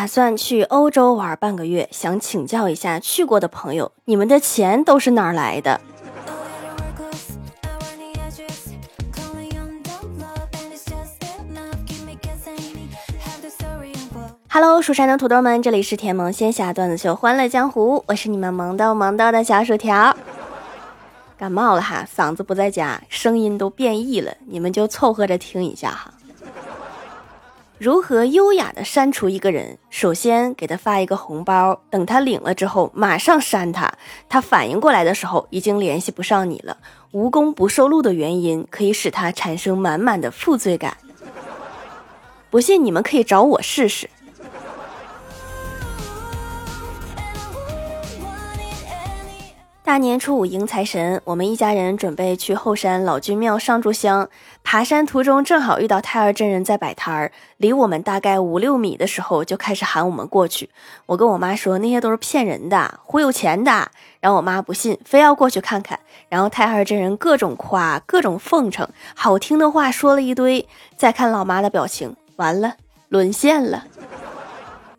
打算去欧洲玩半个月，想请教一下去过的朋友，你们的钱都是哪儿来的？Hello，蜀山的土豆们，这里是甜萌仙侠段子秀《欢乐江湖》，我是你们萌逗萌逗的小薯条。感冒了哈，嗓子不在家，声音都变异了，你们就凑合着听一下哈。如何优雅的删除一个人？首先给他发一个红包，等他领了之后，马上删他。他反应过来的时候，已经联系不上你了。无功不受禄的原因，可以使他产生满满的负罪感。不信你们可以找我试试。大年初五迎财神，我们一家人准备去后山老君庙上炷香。爬山途中正好遇到太二真人在摆摊儿，离我们大概五六米的时候就开始喊我们过去。我跟我妈说那些都是骗人的，忽悠钱的。然后我妈不信，非要过去看看。然后太二真人各种夸，各种奉承，好听的话说了一堆。再看老妈的表情，完了，沦陷了。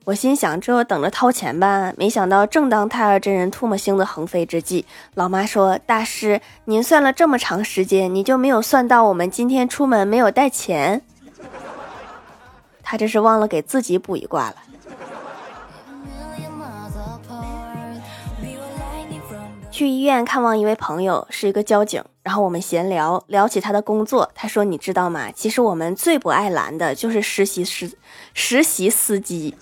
我心想，这等着掏钱吧。没想到，正当太二真人唾沫星子横飞之际，老妈说：“大师，您算了这么长时间，你就没有算到我们今天出门没有带钱？”他这是忘了给自己补一卦了。去医院看望一位朋友，是一个交警。然后我们闲聊，聊起他的工作。他说：“你知道吗？其实我们最不爱拦的就是实习师、实习司机。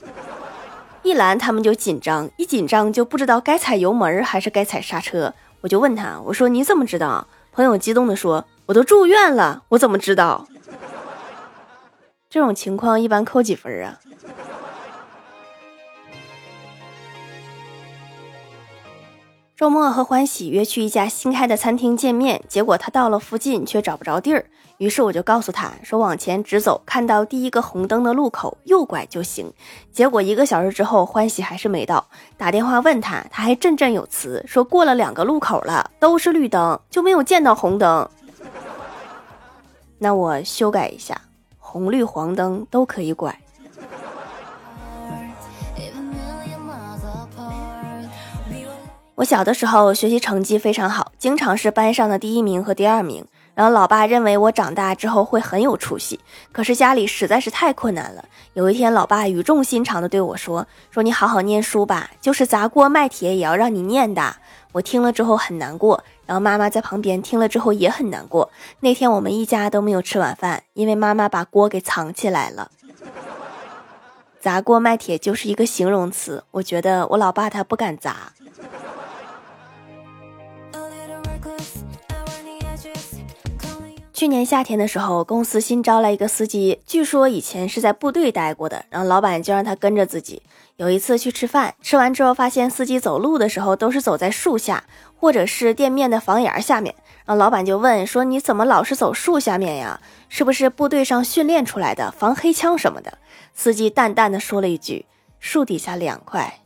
一拦他们就紧张，一紧张就不知道该踩油门还是该踩刹车。”我就问他：“我说你怎么知道？”朋友激动地说：“我都住院了，我怎么知道？”这种情况一般扣几分啊？周末和欢喜约去一家新开的餐厅见面，结果他到了附近却找不着地儿，于是我就告诉他说：“往前直走，看到第一个红灯的路口右拐就行。”结果一个小时之后，欢喜还是没到，打电话问他，他还振振有词说过了两个路口了，都是绿灯，就没有见到红灯。那我修改一下，红绿黄灯都可以拐。我小的时候学习成绩非常好，经常是班上的第一名和第二名。然后老爸认为我长大之后会很有出息，可是家里实在是太困难了。有一天，老爸语重心长地对我说：“说你好好念书吧，就是砸锅卖铁也要让你念的。”我听了之后很难过，然后妈妈在旁边听了之后也很难过。那天我们一家都没有吃晚饭，因为妈妈把锅给藏起来了。砸锅卖铁就是一个形容词，我觉得我老爸他不敢砸。去年夏天的时候，公司新招来一个司机，据说以前是在部队待过的，然后老板就让他跟着自己。有一次去吃饭，吃完之后发现司机走路的时候都是走在树下，或者是店面的房檐下面。然后老板就问说：“你怎么老是走树下面呀？是不是部队上训练出来的，防黑枪什么的？”司机淡淡的说了一句：“树底下凉快。”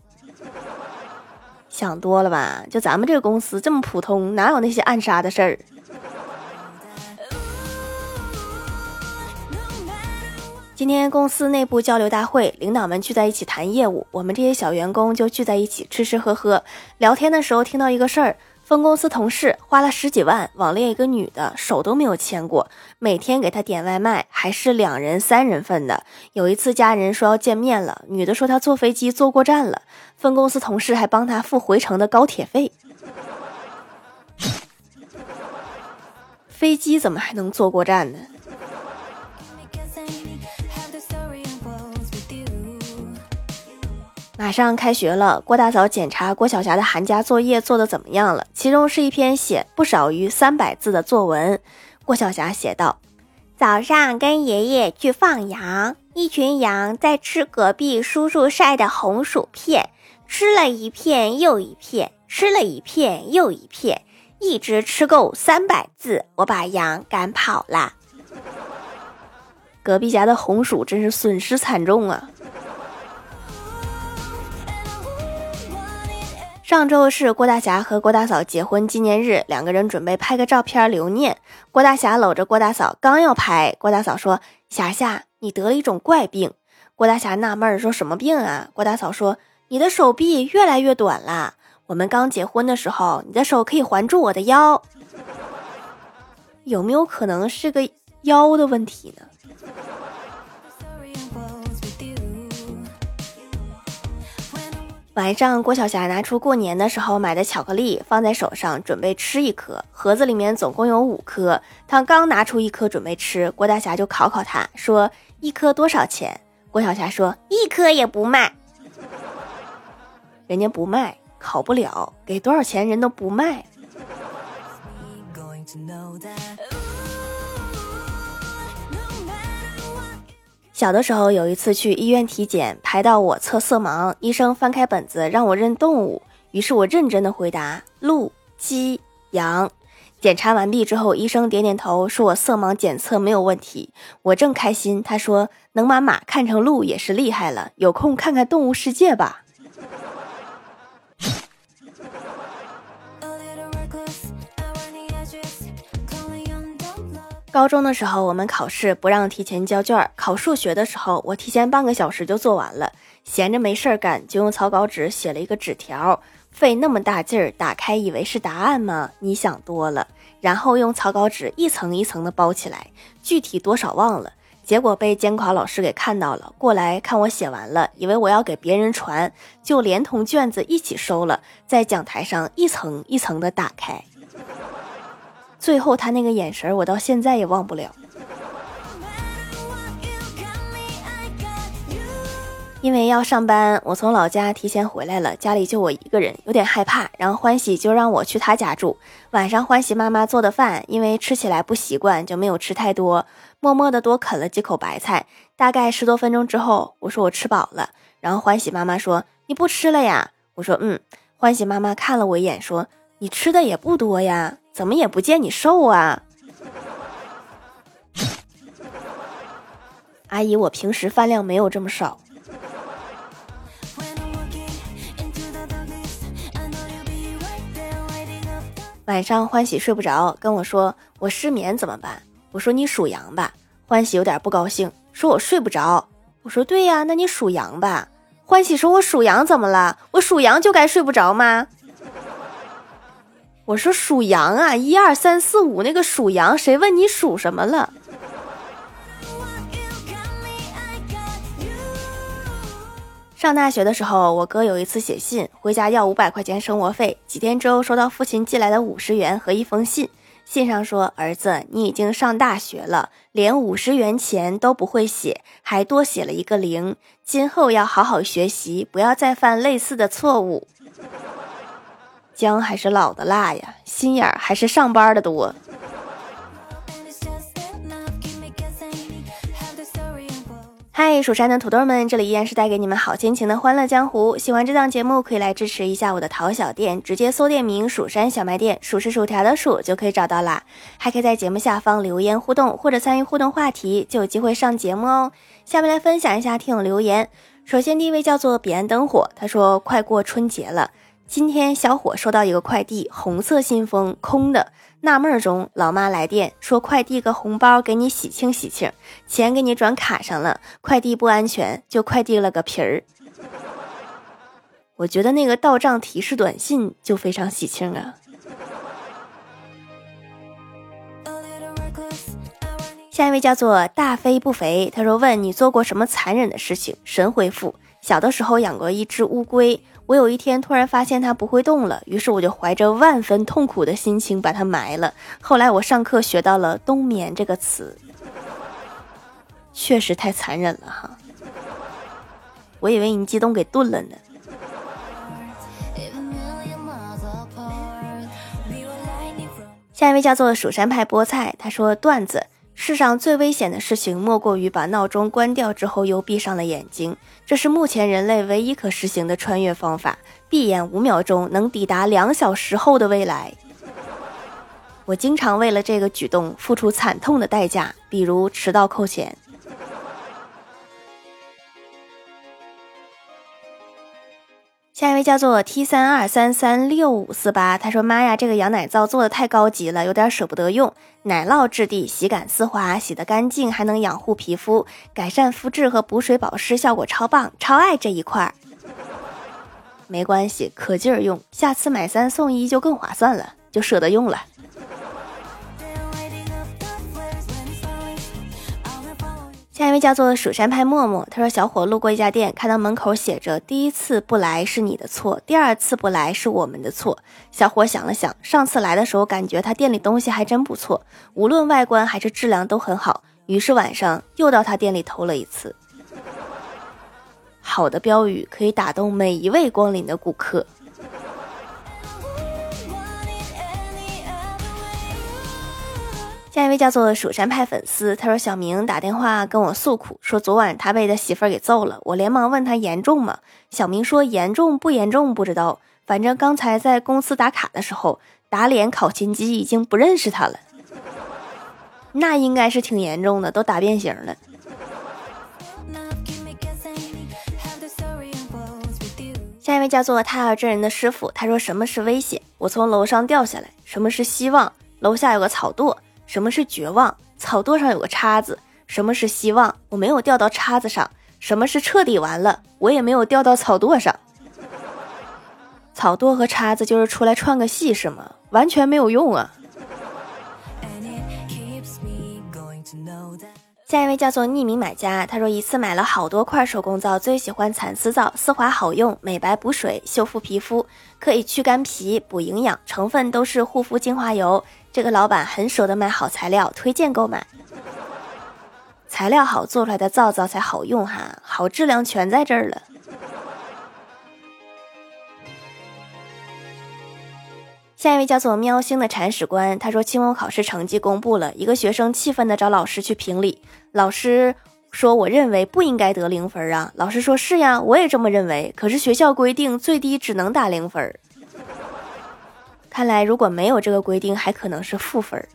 想多了吧？就咱们这个公司这么普通，哪有那些暗杀的事儿？今天公司内部交流大会，领导们聚在一起谈业务，我们这些小员工就聚在一起吃吃喝喝。聊天的时候听到一个事儿，分公司同事花了十几万网恋一个女的，手都没有牵过，每天给她点外卖，还是两人三人份的。有一次家人说要见面了，女的说她坐飞机坐过站了，分公司同事还帮她付回程的高铁费。飞机怎么还能坐过站呢？马上开学了，郭大嫂检查郭晓霞的寒假作业做得怎么样了？其中是一篇写不少于三百字的作文。郭晓霞写道：“早上跟爷爷去放羊，一群羊在吃隔壁叔叔晒的红薯片，吃了一片又一片，吃了一片又一片，一直吃够三百字，我把羊赶跑了。隔壁家的红薯真是损失惨重啊！”上周是郭大侠和郭大嫂结婚纪念日，两个人准备拍个照片留念。郭大侠搂着郭大嫂，刚要拍，郭大嫂说：“霞霞，你得了一种怪病。”郭大侠纳闷说：“什么病啊？”郭大嫂说：“你的手臂越来越短了。我们刚结婚的时候，你的手可以环住我的腰，有没有可能是个腰的问题呢？”晚上，郭晓霞拿出过年的时候买的巧克力，放在手上，准备吃一颗。盒子里面总共有五颗，她刚拿出一颗准备吃，郭大侠就考考她说：“一颗多少钱？”郭晓霞说：“一颗也不卖。”人家不卖，考不了，给多少钱人都不卖。小的时候有一次去医院体检，排到我测色盲，医生翻开本子让我认动物，于是我认真的回答鹿、鸡、羊。检查完毕之后，医生点点头，说我色盲检测没有问题。我正开心，他说能把马看成鹿也是厉害了，有空看看动物世界吧。高中的时候，我们考试不让提前交卷。考数学的时候，我提前半个小时就做完了。闲着没事儿干，就用草稿纸写了一个纸条。费那么大劲儿打开，以为是答案吗？你想多了。然后用草稿纸一层一层的包起来，具体多少忘了。结果被监考老师给看到了，过来看我写完了，以为我要给别人传，就连同卷子一起收了，在讲台上一层一层的打开。最后他那个眼神，我到现在也忘不了。因为要上班，我从老家提前回来了，家里就我一个人，有点害怕。然后欢喜就让我去他家住。晚上欢喜妈妈做的饭，因为吃起来不习惯，就没有吃太多，默默的多啃了几口白菜。大概十多分钟之后，我说我吃饱了。然后欢喜妈妈说：“你不吃了呀？”我说：“嗯。”欢喜妈妈看了我一眼，说：“你吃的也不多呀。”怎么也不见你瘦啊，阿姨，我平时饭量没有这么少。晚上欢喜睡不着，跟我说我失眠怎么办？我说你属羊吧。欢喜有点不高兴，说我睡不着。我说对呀，那你属羊吧。欢喜说我属羊怎么了？我属羊就该睡不着吗？我说属羊啊，一二三四五那个属羊，谁问你属什么了？上大学的时候，我哥有一次写信回家要五百块钱生活费，几天之后收到父亲寄来的五十元和一封信，信上说：“儿子，你已经上大学了，连五十元钱都不会写，还多写了一个零，今后要好好学习，不要再犯类似的错误。”姜还是老的辣呀，心眼儿还是上班的多。嗨，蜀山的土豆们，这里依然是带给你们好心情的欢乐江湖。喜欢这档节目，可以来支持一下我的淘小店，直接搜店名“蜀山小卖店”，数是薯条的数就可以找到啦。还可以在节目下方留言互动，或者参与互动话题，就有机会上节目哦。下面来分享一下听友留言。首先第一位叫做彼岸灯火，他说：“快过春节了。”今天小伙收到一个快递，红色信封，空的。纳闷中，老妈来电说快递个红包给你喜庆喜庆，钱给你转卡上了。快递不安全，就快递了个皮儿。我觉得那个到账提示短信就非常喜庆啊。下一位叫做大飞不肥，他说问你做过什么残忍的事情？神回复：小的时候养过一只乌龟。我有一天突然发现它不会动了，于是我就怀着万分痛苦的心情把它埋了。后来我上课学到了“冬眠”这个词，确实太残忍了哈！我以为你激动给炖了呢。下一位叫做蜀山派菠菜，他说段子。世上最危险的事情，莫过于把闹钟关掉之后又闭上了眼睛。这是目前人类唯一可实行的穿越方法。闭眼五秒钟，能抵达两小时后的未来。我经常为了这个举动付出惨痛的代价，比如迟到扣钱。下一位叫做 T 三二三三六五四八，他说：“妈呀，这个羊奶皂做的太高级了，有点舍不得用。奶酪质地，洗感丝滑，洗得干净，还能养护皮肤，改善肤质和补水保湿，效果超棒，超爱这一块儿。没关系，可劲儿用，下次买三送一就更划算了，就舍得用了。”下一位叫做蜀山派默默，他说：“小伙路过一家店，看到门口写着‘第一次不来是你的错，第二次不来是我们的错’。小伙想了想，上次来的时候感觉他店里东西还真不错，无论外观还是质量都很好，于是晚上又到他店里偷了一次。好的标语可以打动每一位光临的顾客。”下一位叫做蜀山派粉丝，他说小明打电话跟我诉苦，说昨晚他被他媳妇儿给揍了。我连忙问他严重吗？小明说严重不严重不知道，反正刚才在公司打卡的时候，打脸考勤机已经不认识他了。那应该是挺严重的，都打变形了。下一位叫做泰尔真人的师傅，他说什么是危险？我从楼上掉下来。什么是希望？楼下有个草垛。什么是绝望？草垛上有个叉子。什么是希望？我没有掉到叉子上。什么是彻底完了？我也没有掉到草垛上。草垛和叉子就是出来串个戏是吗？完全没有用啊！下一位叫做匿名买家，他说一次买了好多块手工皂，最喜欢蚕丝皂，丝滑好用，美白补水，修复皮肤，可以去干皮补营养，成分都是护肤精华油。这个老板很舍得买好材料，推荐购买。材料好，做出来的皂皂才好用哈，好质量全在这儿了。下一位叫做喵星的铲屎官，他说期末考试成绩公布了，一个学生气愤的找老师去评理，老师说我认为不应该得零分啊，老师说是呀，我也这么认为，可是学校规定最低只能打零分，看来如果没有这个规定，还可能是负分儿。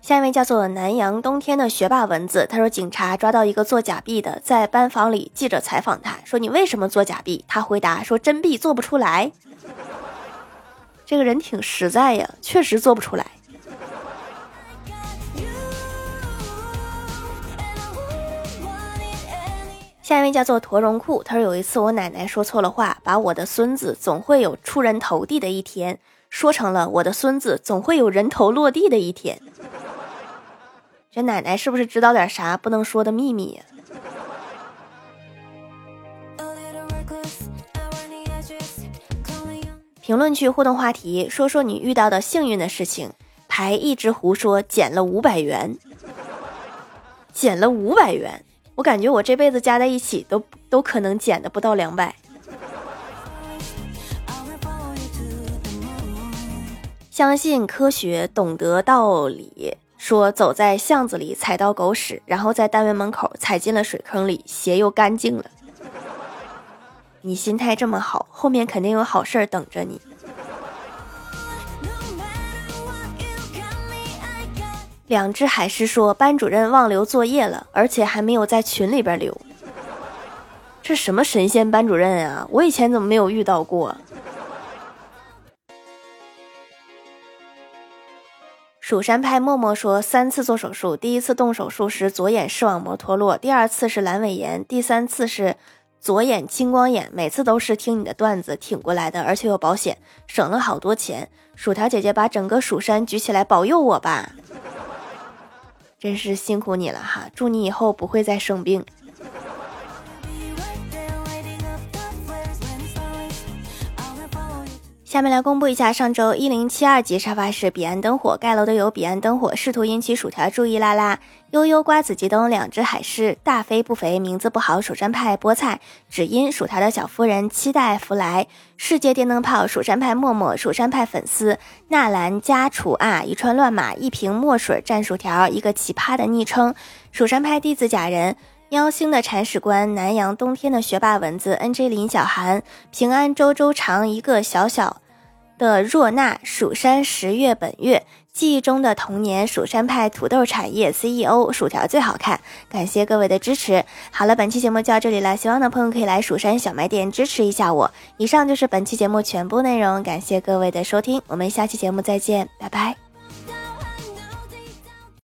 下一位叫做南阳冬天的学霸蚊子，他说警察抓到一个做假币的，在班房里，记者采访他说：“你为什么做假币？”他回答说：“真币做不出来。”这个人挺实在呀，确实做不出来。下一位叫做驼绒裤，他说有一次我奶奶说错了话，把我的孙子总会有出人头地的一天说成了我的孙子总会有人头落地的一天。这奶奶是不是知道点啥不能说的秘密呀？评论区互动话题：说说你遇到的幸运的事情。牌一直胡说，减了五百元，减了五百元，我感觉我这辈子加在一起都都可能减的不到两百。相信科学，懂得道理。说走在巷子里踩到狗屎，然后在单元门口踩进了水坑里，鞋又干净了。你心态这么好，后面肯定有好事等着你。两只海狮说，班主任忘留作业了，而且还没有在群里边留。这什么神仙班主任啊？我以前怎么没有遇到过？蜀山派默默说，三次做手术，第一次动手术时左眼视网膜脱落，第二次是阑尾炎，第三次是左眼青光眼。每次都是听你的段子挺过来的，而且有保险，省了好多钱。薯条姐姐把整个蜀山举起来保佑我吧，真是辛苦你了哈！祝你以后不会再生病。下面来公布一下上周一零七二级沙发是彼岸灯火盖楼的有彼岸灯火试图引起薯条注意啦啦悠悠瓜子激动两只海狮大肥不肥名字不好蜀山派菠菜只因薯条的小夫人期待福来世界电灯泡蜀山派默默蜀山派粉丝纳兰家楚啊一串乱码一瓶墨水蘸薯条一个奇葩的昵称蜀山派弟子假人喵星的铲屎官南阳冬天的学霸蚊子 nj 林小涵平安周周长一个小小。的若那蜀山十月本月记忆中的童年，蜀山派土豆产业 CEO，薯条最好看。感谢各位的支持。好了，本期节目就到这里了，希望的朋友可以来蜀山小卖店支持一下我。以上就是本期节目全部内容，感谢各位的收听，我们下期节目再见，拜拜。